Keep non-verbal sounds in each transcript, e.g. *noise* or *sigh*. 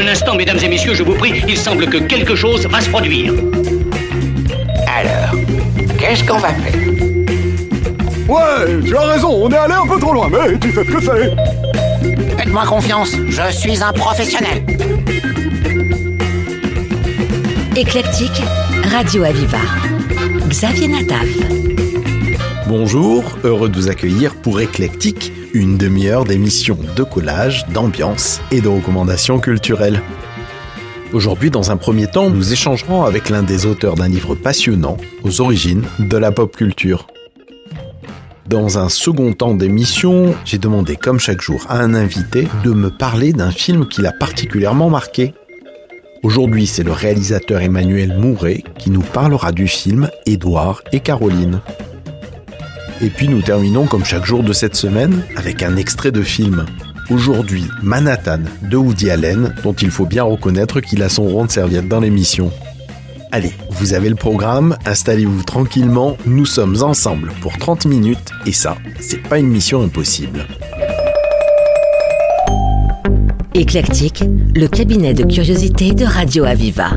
Un instant, mesdames et messieurs, je vous prie, il semble que quelque chose va se produire. Alors, qu'est-ce qu'on va faire? Ouais, tu as raison, on est allé un peu trop loin, mais tu sais ce que c'est. Faites-moi confiance, je suis un professionnel. Éclectique, Radio Aviva. Xavier Nataf. Bonjour, heureux de vous accueillir pour Éclectique, une demi-heure d'émission de collage, d'ambiance et de recommandations culturelles. Aujourd'hui, dans un premier temps, nous échangerons avec l'un des auteurs d'un livre passionnant aux origines de la pop culture. Dans un second temps d'émission, j'ai demandé comme chaque jour à un invité de me parler d'un film qui l'a particulièrement marqué. Aujourd'hui, c'est le réalisateur Emmanuel Mouret qui nous parlera du film Édouard et Caroline. Et puis nous terminons comme chaque jour de cette semaine avec un extrait de film. Aujourd'hui, Manhattan de Woody Allen, dont il faut bien reconnaître qu'il a son rond de serviette dans l'émission. Allez, vous avez le programme, installez-vous tranquillement, nous sommes ensemble pour 30 minutes et ça, c'est pas une mission impossible. Éclectique, le cabinet de curiosité de Radio Aviva.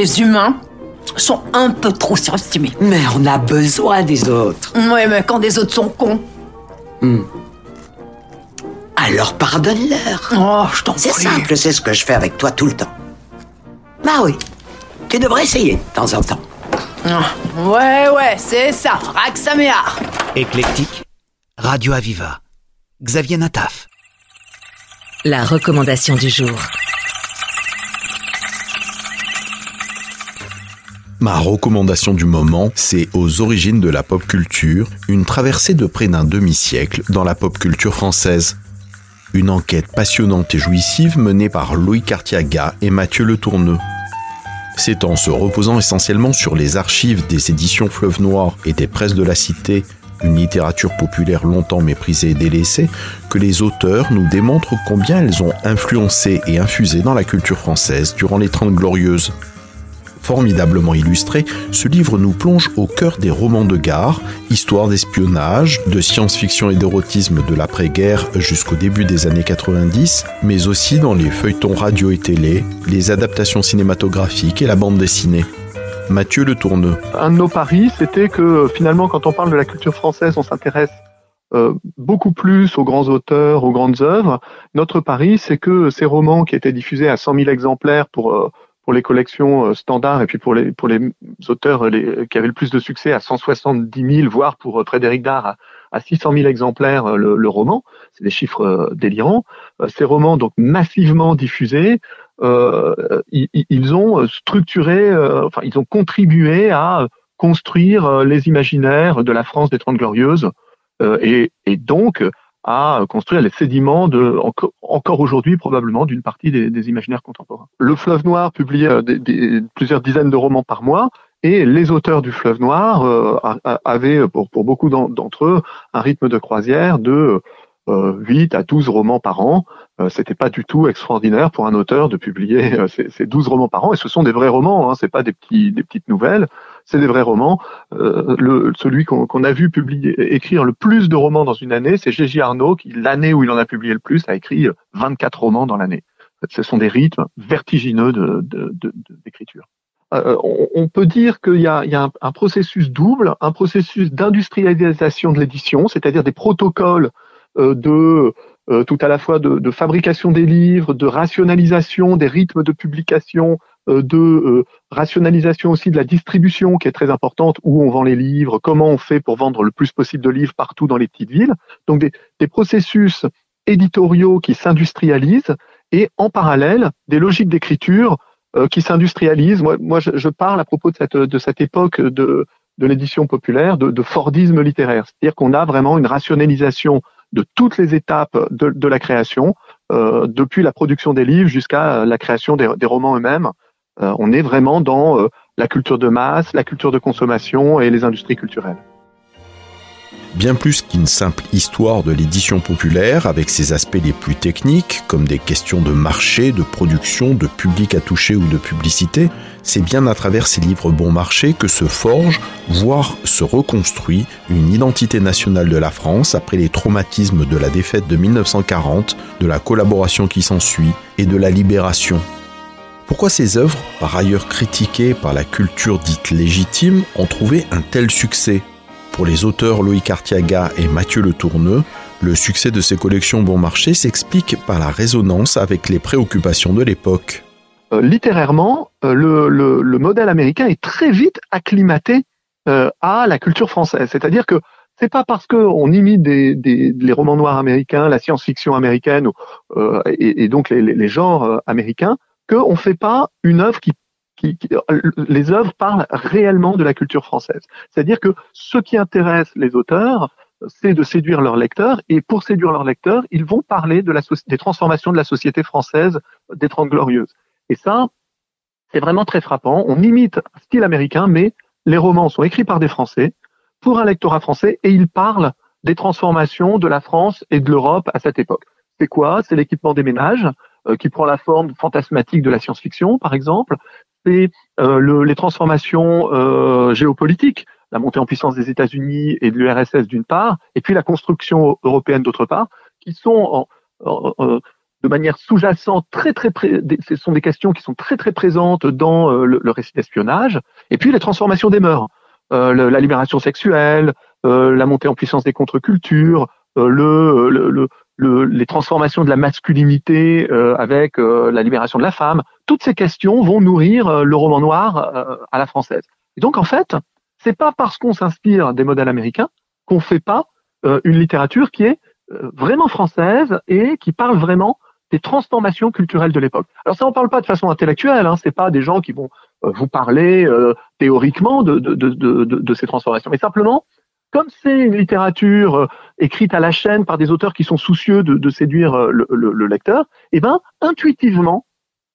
Les humains sont un peu trop surestimés. Mais on a besoin des autres. Ouais, mais quand des autres sont cons. Hmm. Alors pardonne-leur. Oh, je t'en prie. C'est simple, c'est ce que je fais avec toi tout le temps. Bah oui, tu devrais essayer de temps en temps. Ah, ouais, ouais, c'est ça, Raxaméar. Éclectique, Radio Aviva, Xavier Nataf. La recommandation du jour. Ma recommandation du moment, c'est Aux origines de la pop culture, une traversée de près d'un demi-siècle dans la pop culture française. Une enquête passionnante et jouissive menée par Louis Cartiaga et Mathieu Le Tourneux. C'est en se reposant essentiellement sur les archives des éditions Fleuve Noir et des presses de la Cité, une littérature populaire longtemps méprisée et délaissée, que les auteurs nous démontrent combien elles ont influencé et infusé dans la culture française durant les Trente Glorieuses. Formidablement illustré, ce livre nous plonge au cœur des romans de gare, histoires d'espionnage, de science-fiction et d'érotisme de l'après-guerre jusqu'au début des années 90, mais aussi dans les feuilletons radio et télé, les adaptations cinématographiques et la bande dessinée. Mathieu Le Tourneux. Un de nos paris, c'était que finalement, quand on parle de la culture française, on s'intéresse euh, beaucoup plus aux grands auteurs, aux grandes œuvres. Notre pari, c'est que ces romans qui étaient diffusés à 100 000 exemplaires pour euh, pour les collections euh, standards et puis pour les pour les auteurs les, qui avaient le plus de succès à 170 000, voire pour Frédéric Dard à, à 600 000 exemplaires le, roman. C'est des chiffres délirants. Ces romans donc massivement diffusés, euh, ils, ont structuré, enfin ils ont contribué à construire les imaginaires de la France des Trente Glorieuses euh, et, donc à construire les sédiments de, encore aujourd'hui probablement d'une partie des, des, imaginaires contemporains. Le Fleuve Noir publiait euh, des, des, plusieurs dizaines de romans par mois et les auteurs du Fleuve Noir euh, avaient pour, pour beaucoup d'entre eux un rythme de croisière de 8 à 12 romans par an. C'était pas du tout extraordinaire pour un auteur de publier ces, ces 12 romans par an et ce sont des vrais romans, hein, c'est pas des petits des petites nouvelles c'est des vrais romans. Euh, le, celui qu'on a vu publier, écrire le plus de romans dans une année, c'est Gégé Arnaud, qui l'année où il en a publié le plus a écrit 24 romans dans l'année. Ce sont des rythmes vertigineux d'écriture. De, de, euh, on, on, peut dire qu'il y a, il y a un, processus double, un processus d'industrialisation de l'édition, c'est-à-dire des protocoles euh, de euh, tout à la fois de, de, fabrication des livres, de rationalisation des rythmes de publication, euh, de euh, rationalisation aussi de la distribution qui est très importante, où on vend les livres, comment on fait pour vendre le plus possible de livres partout dans les petites villes. Donc des, des processus éditoriaux qui s'industrialisent et en parallèle des logiques d'écriture euh, qui s'industrialisent. Moi, moi je, je, parle à propos de cette, de cette époque de, de l'édition populaire de, de Fordisme littéraire, c'est-à-dire qu'on a vraiment une rationalisation de toutes les étapes de, de la création, euh, depuis la production des livres jusqu'à la création des, des romans eux-mêmes. Euh, on est vraiment dans euh, la culture de masse, la culture de consommation et les industries culturelles. Bien plus qu'une simple histoire de l'édition populaire avec ses aspects les plus techniques, comme des questions de marché, de production, de public à toucher ou de publicité, c'est bien à travers ces livres bon marché que se forge, voire se reconstruit, une identité nationale de la France après les traumatismes de la défaite de 1940, de la collaboration qui s'ensuit et de la libération pourquoi ces œuvres, par ailleurs critiquées par la culture dite légitime, ont trouvé un tel succès? Pour les auteurs Loïc Artiaga et Mathieu Le Tourneux, le succès de ces collections bon marché s'explique par la résonance avec les préoccupations de l'époque. Euh, littérairement, euh, le, le, le, modèle américain est très vite acclimaté euh, à la culture française. C'est-à-dire que c'est pas parce qu'on imite les romans noirs américains, la science-fiction américaine et, donc les, genres américains qu'on ne fait pas une œuvre qui, qui, qui, les œuvres parlent réellement de la culture française. C'est-à-dire que ce qui intéresse les auteurs, c'est de séduire leurs lecteurs, et pour séduire leurs lecteurs, ils vont parler des transformations de la société française des Trente Glorieuses. Et ça, c'est vraiment très frappant. On imite un style américain, mais les romans sont écrits par des Français, pour un lectorat français, et ils parlent des transformations de la France et de l'Europe à cette époque. C'est quoi? C'est l'équipement des ménages, euh, qui prend la forme fantasmatique de la science-fiction, par exemple. C'est euh, le, les transformations euh, géopolitiques, la montée en puissance des États-Unis et de l'URSS d'une part, et puis la construction européenne d'autre part, qui sont de manière sous-jacente très très pré... ce sont des questions qui sont très très présentes dans le, le récit d'espionnage, et puis les transformations des mœurs, euh, la libération sexuelle, euh, la montée en puissance des contre-cultures, euh, le, le, le, les transformations de la masculinité euh, avec euh, la libération de la femme, toutes ces questions vont nourrir euh, le roman noir euh, à la française. Et donc en fait, c'est pas parce qu'on s'inspire des modèles américains qu'on fait pas euh, une littérature qui est vraiment française et qui parle vraiment des transformations culturelles de l'époque. Alors ça, on parle pas de façon intellectuelle, hein, c'est pas des gens qui vont vous parler théoriquement de, de, de, de, de ces transformations, mais simplement comme c'est une littérature euh, écrite à la chaîne par des auteurs qui sont soucieux de, de séduire euh, le, le, le, lecteur, eh ben intuitivement,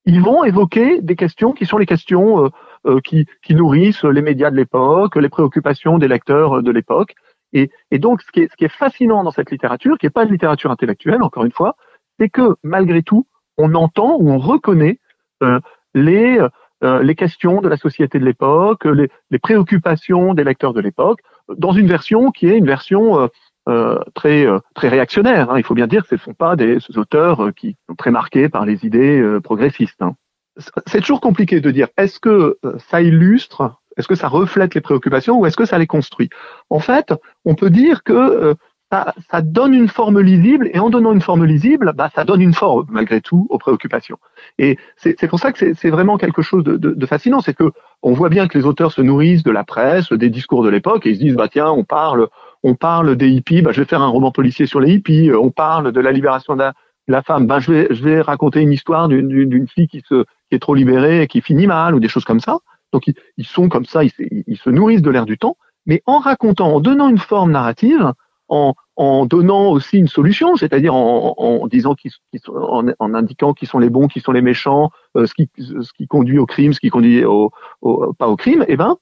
ils vont évoquer des questions qui sont les questions euh, euh qui, qui, nourrissent les médias de l'époque, les préoccupations des lecteurs de l'époque. Et, et, donc, ce qui, est, ce qui est fascinant dans cette littérature, qui n'est pas une littérature intellectuelle, encore une fois, c'est que malgré tout, on entend ou on reconnaît euh, les euh, les questions de la société de l'époque, les, les, préoccupations des lecteurs de l'époque, dans une version qui est une version euh, euh très euh, très réactionnaire. Hein. Il faut bien dire que ce ne sont pas des auteurs qui sont très marqués par les idées progressistes. Hein. C'est toujours compliqué de dire est-ce que ça illustre Est-ce que ça reflète les préoccupations ou est-ce que ça les construit? En fait, on peut dire que euh, ça, donne une forme lisible et en donnant une forme lisible, bah, ça donne une forme malgré tout aux préoccupations. Et c'est pour ça que c'est vraiment quelque chose de, de, de fascinant, c'est que on voit bien que les auteurs se nourrissent de la presse, des discours de l'époque et ils se disent bah tiens on parle on parle des hippies, bah, je vais faire un roman policier sur les hippies, on parle de la libération de la, femme, bah, je vais je vais raconter une histoire d'une fille qui se qui est trop libérée et qui finit mal ou des choses comme ça. Donc ils, ils sont comme ça, ils, ils se nourrissent de l'air du temps, mais en racontant, en donnant une forme narrative, en, en donnant aussi une solution, c'est-à-dire en, en, disant qu'ils, en, en, indiquant qui sont les bons, qui sont les méchants, euh, ce, qui, ce qui conduit au crime, ce qui conduit au, au pas au crime, eh ben,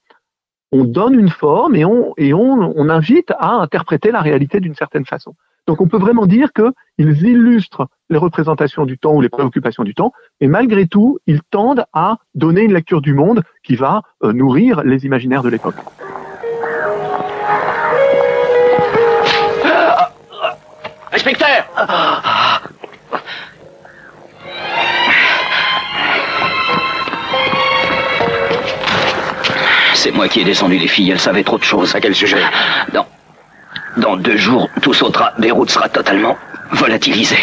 on donne une forme et on, et on, on invite à interpréter la réalité d'une certaine façon. Donc on peut vraiment dire qu'ils illustrent les représentations du temps ou les préoccupations du temps, et malgré tout, ils tendent à donner une lecture du monde qui va euh, nourrir les imaginaires de l'époque. Inspecteur C'est moi qui ai descendu les filles, elles savaient trop de choses. À quel sujet Dans, dans deux jours, tout sautera, Beyrouth sera totalement volatilisé.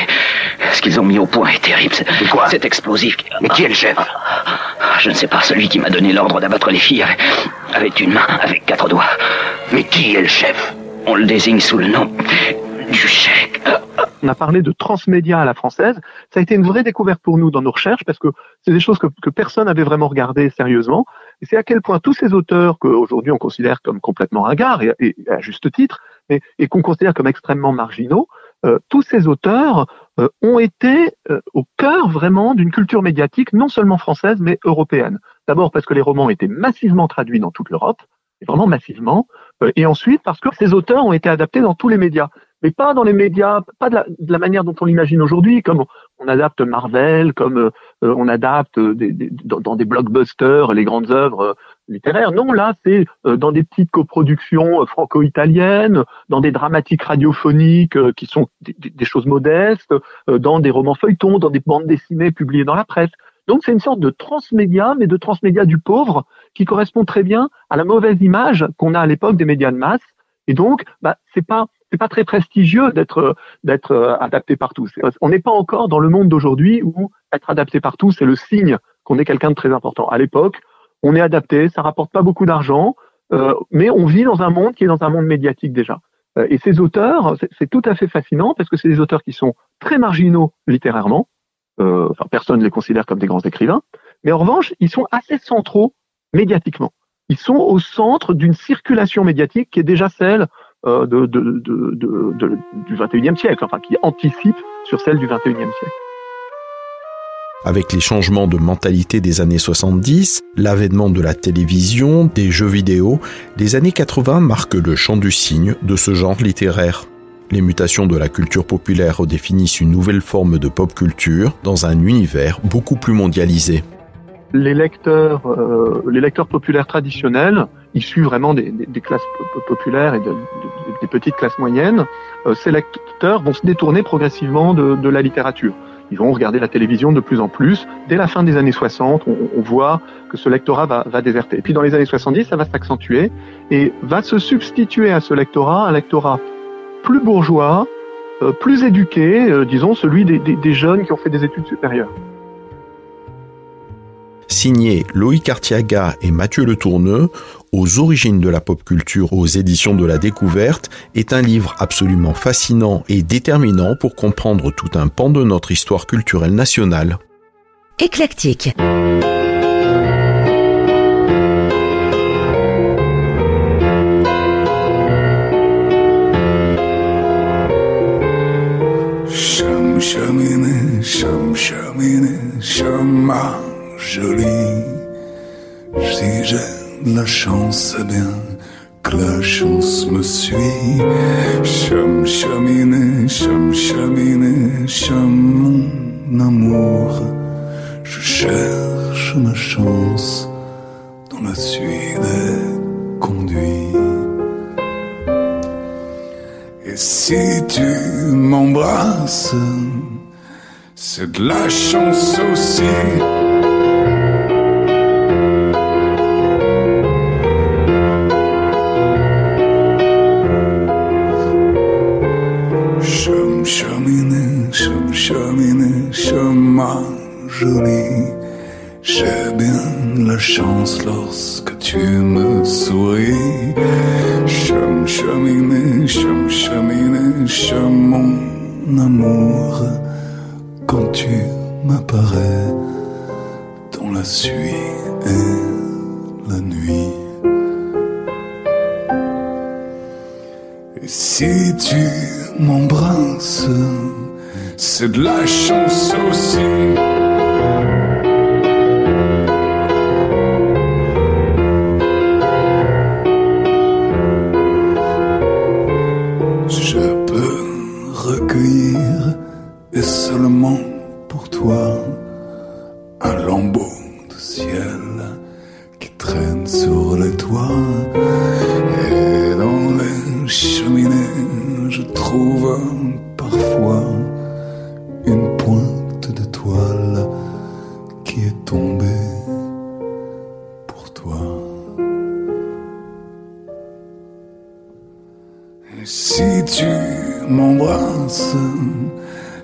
Ce qu'ils ont mis au point est terrible. C'est quoi C'est explosif. Mais qui est le chef Je ne sais pas, celui qui m'a donné l'ordre d'abattre les filles avait, avait une main avec quatre doigts. Mais qui est le chef On le désigne sous le nom On a parlé de transmédia à la française. Ça a été une vraie découverte pour nous dans nos recherches parce que c'est des choses que, que personne n'avait vraiment regardées sérieusement. Et c'est à quel point tous ces auteurs qu'aujourd'hui on considère comme complètement ringards, et, à juste titre, et qu'on considère comme extrêmement marginaux, euh, tous ces auteurs euh, ont été euh, au cœur vraiment d'une culture médiatique non seulement française mais européenne. D'abord parce que les romans étaient massivement traduits dans toute l'Europe, vraiment massivement, et ensuite parce que ces auteurs ont été adaptés dans tous les médias mais pas dans les médias, pas de la, de la manière dont on l'imagine aujourd'hui, comme on adapte Marvel, comme euh, on adapte des, des, dans, des blockbusters les grandes œuvres euh, littéraires. Non, là, c'est euh, dans des petites coproductions franco-italiennes, dans des dramatiques radiophoniques qui sont des, des choses modestes, dans des romans feuilletons, dans des bandes dessinées publiées dans la presse. Donc c'est une sorte de transmédia, mais de transmédia du pauvre, qui correspond très bien à la mauvaise image qu'on a à l'époque des médias de masse. Et donc, bah, c'est pas c'est pas très prestigieux d'être d'être euh, adapté partout. On n'est pas encore dans le monde d'aujourd'hui où être adapté partout, c'est le signe qu'on est quelqu'un de très important. À l'époque, on est adapté, ça rapporte pas beaucoup d'argent, euh, mais on vit dans un monde qui est dans un monde médiatique déjà. Euh, et ces auteurs, c'est tout à fait fascinant parce que c'est des auteurs qui sont très marginaux littérairement. Euh, personne ne les considère comme des grands écrivains, mais en revanche, ils sont assez centraux médiatiquement. Ils sont au centre d'une circulation médiatique qui est déjà celle euh, du 21e siècle, enfin qui anticipe sur celle du 21e siècle. Avec les changements de mentalité des années 70, l'avènement de la télévision, des jeux vidéo, les années 80 marquent le champ du signe de ce genre littéraire. Les mutations de la culture populaire redéfinissent une nouvelle forme de pop culture dans un univers beaucoup plus mondialisé. Les lecteurs, euh, les lecteurs populaires traditionnels issus vraiment des, classes populaires et de, des petites classes moyennes, euh, ces lecteurs vont se détourner progressivement de, la littérature. Ils vont regarder la télévision de plus en plus. Dès la fin des années 60, on, voit que ce lectorat va, va, déserter. Puis dans les années 70, ça va s'accentuer et va se substituer à ce lectorat un lectorat plus bourgeois, euh, plus éduqué, euh, disons celui des, des, des jeunes qui ont fait des études supérieures signé Loïc Artiaga et Mathieu Le Tourneux, aux origines de la pop culture aux éditions de la découverte, est un livre absolument fascinant et déterminant pour comprendre tout un pan de notre histoire culturelle nationale. Éclectique. Si tu m'embrasses, c'est de la chance aussi. Chum chum. J'ai bien la chance lorsque si tu m'embrasses, c'est de la chance aussi.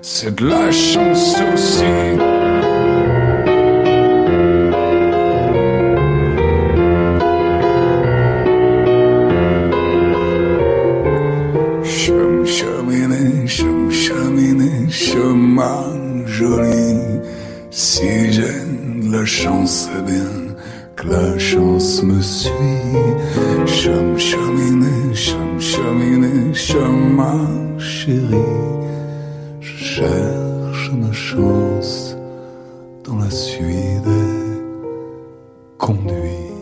C'est de la chance aussi. Chum cheminé, chum cheminé, chemin joli. Si j'ai de la chance, c'est bien que la chance me suit. Chum cheminé, chum cheminé, chemin chéri. Je cherche ma chance dans la suie des conduits.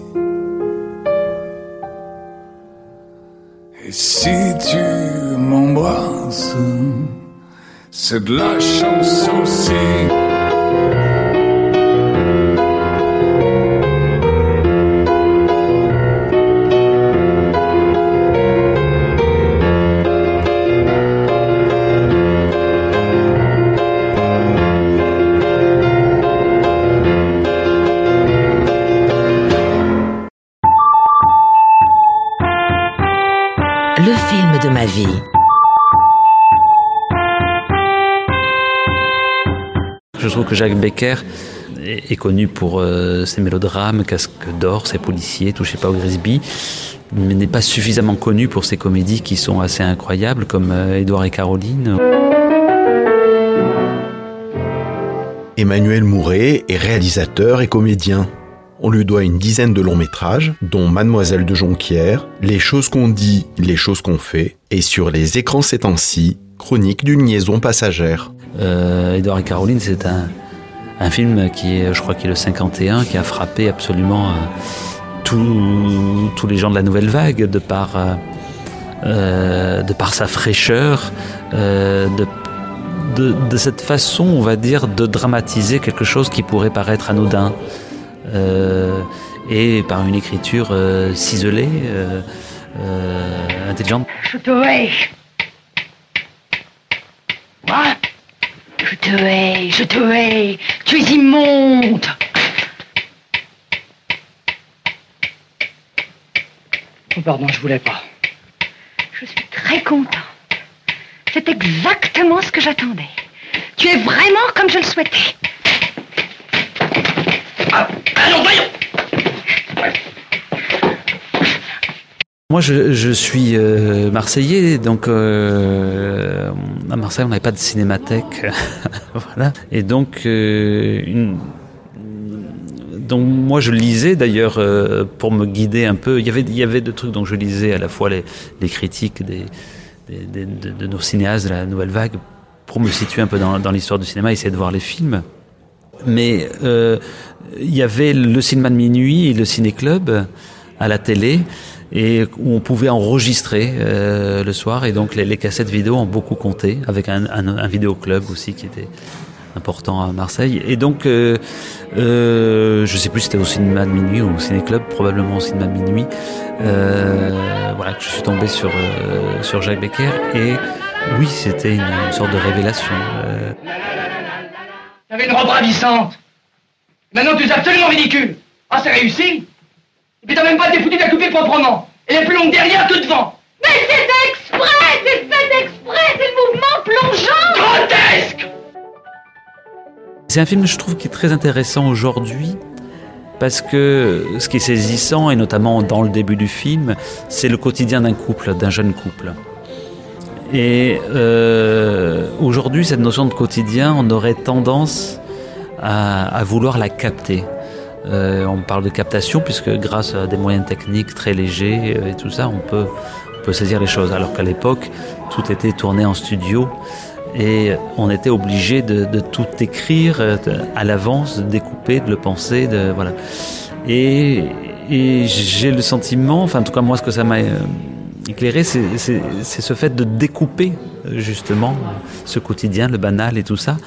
Et si tu m'embrasses, c'est de la chance aussi. Jacques Becker est est connu pour euh, ses mélodrames, Casque d'or, ses policiers, Touchez pas au Grisby, mais n'est pas suffisamment connu pour ses comédies qui sont assez incroyables, comme euh, Édouard et Caroline. Emmanuel Mouret est réalisateur et comédien. On lui doit une dizaine de longs métrages, dont Mademoiselle de Jonquière, Les choses qu'on dit, les choses qu'on fait, et sur les écrans ces temps-ci, Chronique d'une liaison passagère. Euh, Édouard et Caroline, c'est un, un film qui est, je crois qu'il est le 51, qui a frappé absolument euh, tous- les gens de la nouvelle vague de par, euh, euh, sa fraîcheur, de, cette façon, on va dire, de dramatiser quelque chose qui pourrait paraître anodin. Et par une écriture ciselée, intelligente. Quoi Je te hais, je te hais. Tu es immonde. Oh, pardon, je voulais pas. Je suis très contente. C'est exactement ce que j'attendais. Tu es vraiment comme je le souhaitais. Allons, voyons Moi, je, je suis euh, marseillais, donc euh, à Marseille, on n'avait pas de cinémathèque, *laughs* voilà. Et donc, euh, une, donc moi, je lisais d'ailleurs euh, pour me guider un peu. Il y avait, il y avait deux trucs, donc je lisais à la fois les, les critiques des, des- de, de nos cinéastes de la nouvelle vague pour me situer un peu dans, dans l'histoire du cinéma, essayer de voir les films. Mais euh, il y avait le cinéma de minuit et le ciné-club à la télé et où on pouvait enregistrer euh, le soir et donc les, cassettes vidéo ont beaucoup compté avec un, un, un vidéoclub aussi qui était important à Marseille et donc euh, euh, je sais plus si c'était au cinéma de minuit ou au ciné-club probablement au cinéma de minuit euh, voilà que je suis tombé sur euh, sur Jacques Becker et oui c'était une, une sorte de révélation euh, T'avais une robe ravissante. Maintenant, tu es absolument ridicule. Ah, c'est réussi. Et puis t'as même pas été foutu de la couper proprement. Elle est plus longue derrière que devant. Mais c'est exprès, c'est fait exprès, c'est le mouvement plongeant. Grotesque C'est un film, je trouve, qui est très intéressant aujourd'hui parce que ce qui est saisissant, et notamment dans le début du film, c'est le quotidien d'un couple, d'un jeune couple. Et euh, aujourd'hui, cette notion de quotidien, on aurait tendance à, à vouloir la capter. Euh, on parle de captation puisque grâce à des moyens techniques très légers euh, et tout ça, on peut, saisir les choses. Alors qu'à l'époque, tout était tourné en studio et on était obligé de, tout écrire euh, à l'avance, de découper, de le penser, de voilà. Et, j'ai le sentiment, enfin en tout cas moi ce que ça m'a éclairé, c'est ce fait de découper justement ce quotidien, le banal et tout ça,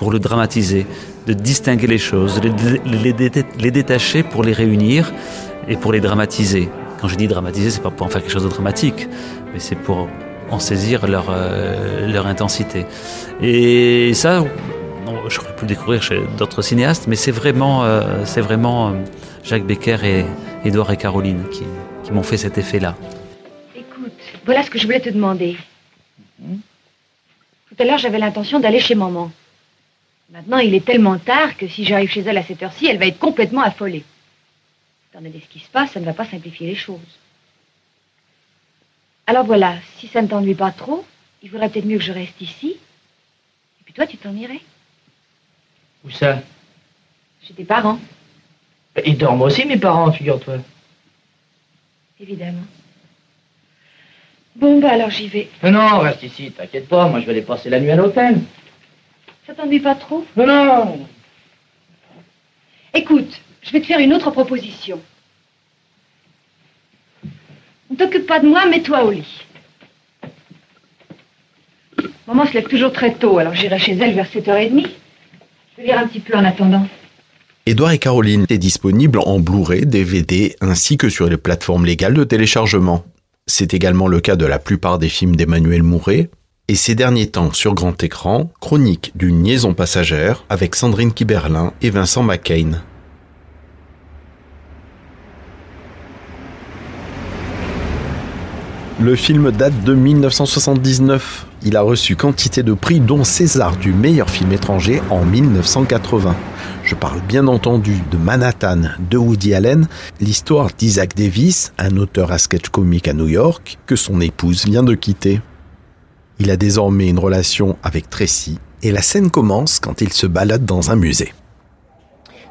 pour le dramatiser, de distinguer les choses, de les, les dé- les détacher pour les réunir et pour les dramatiser. Quand je dis dramatiser, c'est pas pour en faire quelque chose de dramatique, mais c'est pour en saisir leur, euh, leur intensité. Et ça, non, j'aurais pu le découvrir chez d'autres cinéastes, mais c'est vraiment, euh, c'est vraiment euh, Jacques Becker et Édouard et Caroline qui, qui m'ont fait cet effet-là. Écoute, voilà ce que je voulais te demander. Tout à l'heure, j'avais l'intention d'aller chez maman. Maintenant, il est tellement tard que si j'arrive chez elle à cette heure-ci, elle va être complètement affolée. Donné ce qui se passe, ça ne va pas simplifier les choses. Alors voilà, si ça ne t'ennuie pas trop, il faudrait peut-être mieux que je reste ici. Et puis toi, tu t'en irais Où ça? Chez tes parents, Ils dorment aussi, mes parents, figure-toi. évidemment. Bon, bah alors j'y vais. Non, non, reste ici, t'inquiète pas, moi je vais aller passer la nuit à l'hôtel. Ça t'ennuie pas trop? Non, non Écoute, je vais te faire une autre proposition. Ne t'occupe pas de moi, mets-toi au lit. Maman se lève toujours très tôt, alors j'irai chez elle vers 7h30. Je vais lire un petit peu en attendant. Édouard et Caroline est disponible en Blu-ray, DVD ainsi que sur les plateformes légales de téléchargement. C'est également le cas de la plupart des films d'Emmanuel Mouret. Et ces derniers temps, sur grand écran, chronique d'une liaison passagère avec Sandrine Kiberlin et Vincent McCain. Le film date de 1979. Il a reçu quantité de prix dont César du meilleur film étranger en 1980. Je parle bien entendu de Manhattan de Woody Allen, l'histoire d'Isaac Davis, un auteur à sketch comique à New York, que son épouse vient de quitter. Il a désormais une relation avec Tracy et la scène commence quand il se balade dans un musée.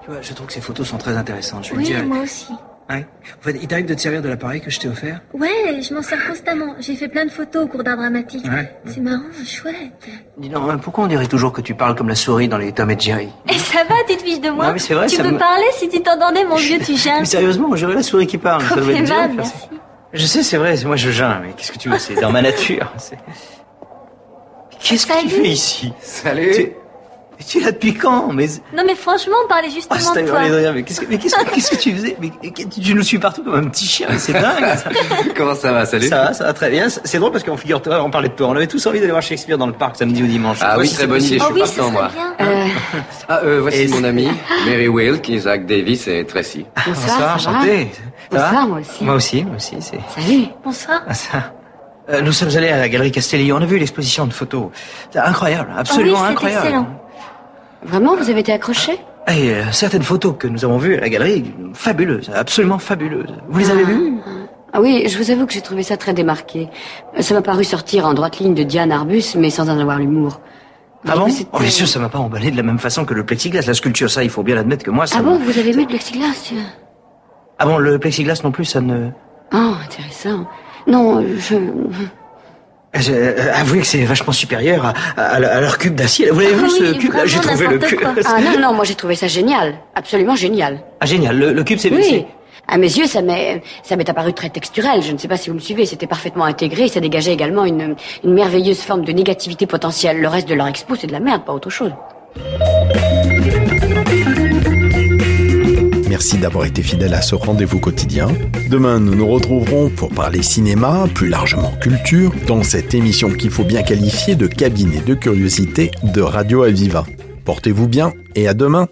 Tu vois, je trouve que ces photos sont très intéressantes. Je vais Oui, dire. moi aussi. Ouais. En fait, il t'arrive de te servir de l'appareil que je t'ai offert? Ouais, je m'en sers constamment. J'ai fait plein de photos au cours d'art dramatique. Ouais. C'est marrant, chouette. Dis donc, hein, pourquoi on dirait toujours que tu parles comme la souris dans les Tom et Jerry? Et ça va, tu te fiches de moi Ouais, mais c'est vrai, Tu ça peux me- parler si tu t'entendais, mon vieux, tu gênes. *laughs* Mais sérieusement, j'aurais la souris qui parle. Ça doit être merci. Je sais, c'est vrai, c'est moi je gêne, mais qu'est-ce que tu veux, c'est dans ma nature. Qu'est-ce que tu fais ici Salut Tu, tu es là depuis quand Mais Non, mais franchement, on parlait justement Ah, c'est de toi. mais qu'est-ce que, mais qu'est-ce que, qu'est-ce que tu faisais? Mais, Tu nous suis partout comme un petit chien, mais c'est dingue ça. *laughs* Comment ça va, salut Ça va, ça va très bien. C'est drôle parce qu'on figure-toi, on parlait de toi. On avait tous envie d'aller voir Shakespeare dans le parc samedi ou dimanche. Ah Toi, oui, si très c'est bonne idée, je Oh suis oui, ce partant, moi. bien. Ah, euh, voici Et mon ami, Mary Wilk, Isaac Davis et Tracy. Bonsoir, enchanté. Ça va Bonsoir, moi aussi. Moi aussi, moi aussi, c'est... Salut. Bonsoir. Ah. Euh, nous sommes allés à la galerie Castelli, on a vu l'exposition de photos. C'est incroyable, absolument oh oui, c'est incroyable. excellent. Vraiment, vous avez été accroché Et euh, certaines photos que nous avons vues à la galerie, fabuleuses, absolument fabuleuses. Vous les avez vues Ah oui, je vous avoue que j'ai trouvé ça très démarqué. Ça m'a paru sortir en droite ligne de Diane Arbus, mais sans en avoir l'humour. Ah bon? Oh, Bien sûr, ça m'a pas emballé de la même façon que le plexiglas, la sculpture, ça, il faut bien l'admettre que moi, ça Ah bon, vous avez mis le plexiglas? Ah bon, le plexiglas non plus, ça ne... Oh, intéressant. Non, je... Je, euh, avouez que c'est vachement supérieur à, à- à leur cube d'acier. Vous l'avez vu Ah ce oui, cube J'ai trouvé le cube. quoi. Ah non, non, moi j'ai trouvé ça génial. Absolument génial. Ah génial, le, le cube c'est Oui. À mes yeux, ça m'est, ça m'est apparu très texturel. Je ne sais pas si vous me suivez. C'était parfaitement intégré. Ça dégageait également une, une merveilleuse forme de négativité potentielle. Le reste de leur expo, c'est de la merde, pas autre chose. Merci d'avoir été fidèle à ce rendez-vous quotidien. Demain, nous nous retrouverons pour parler cinéma, plus largement culture, dans cette émission qu'il faut bien qualifier de cabinet de curiosité de Radio Aviva. Portez-vous bien et à demain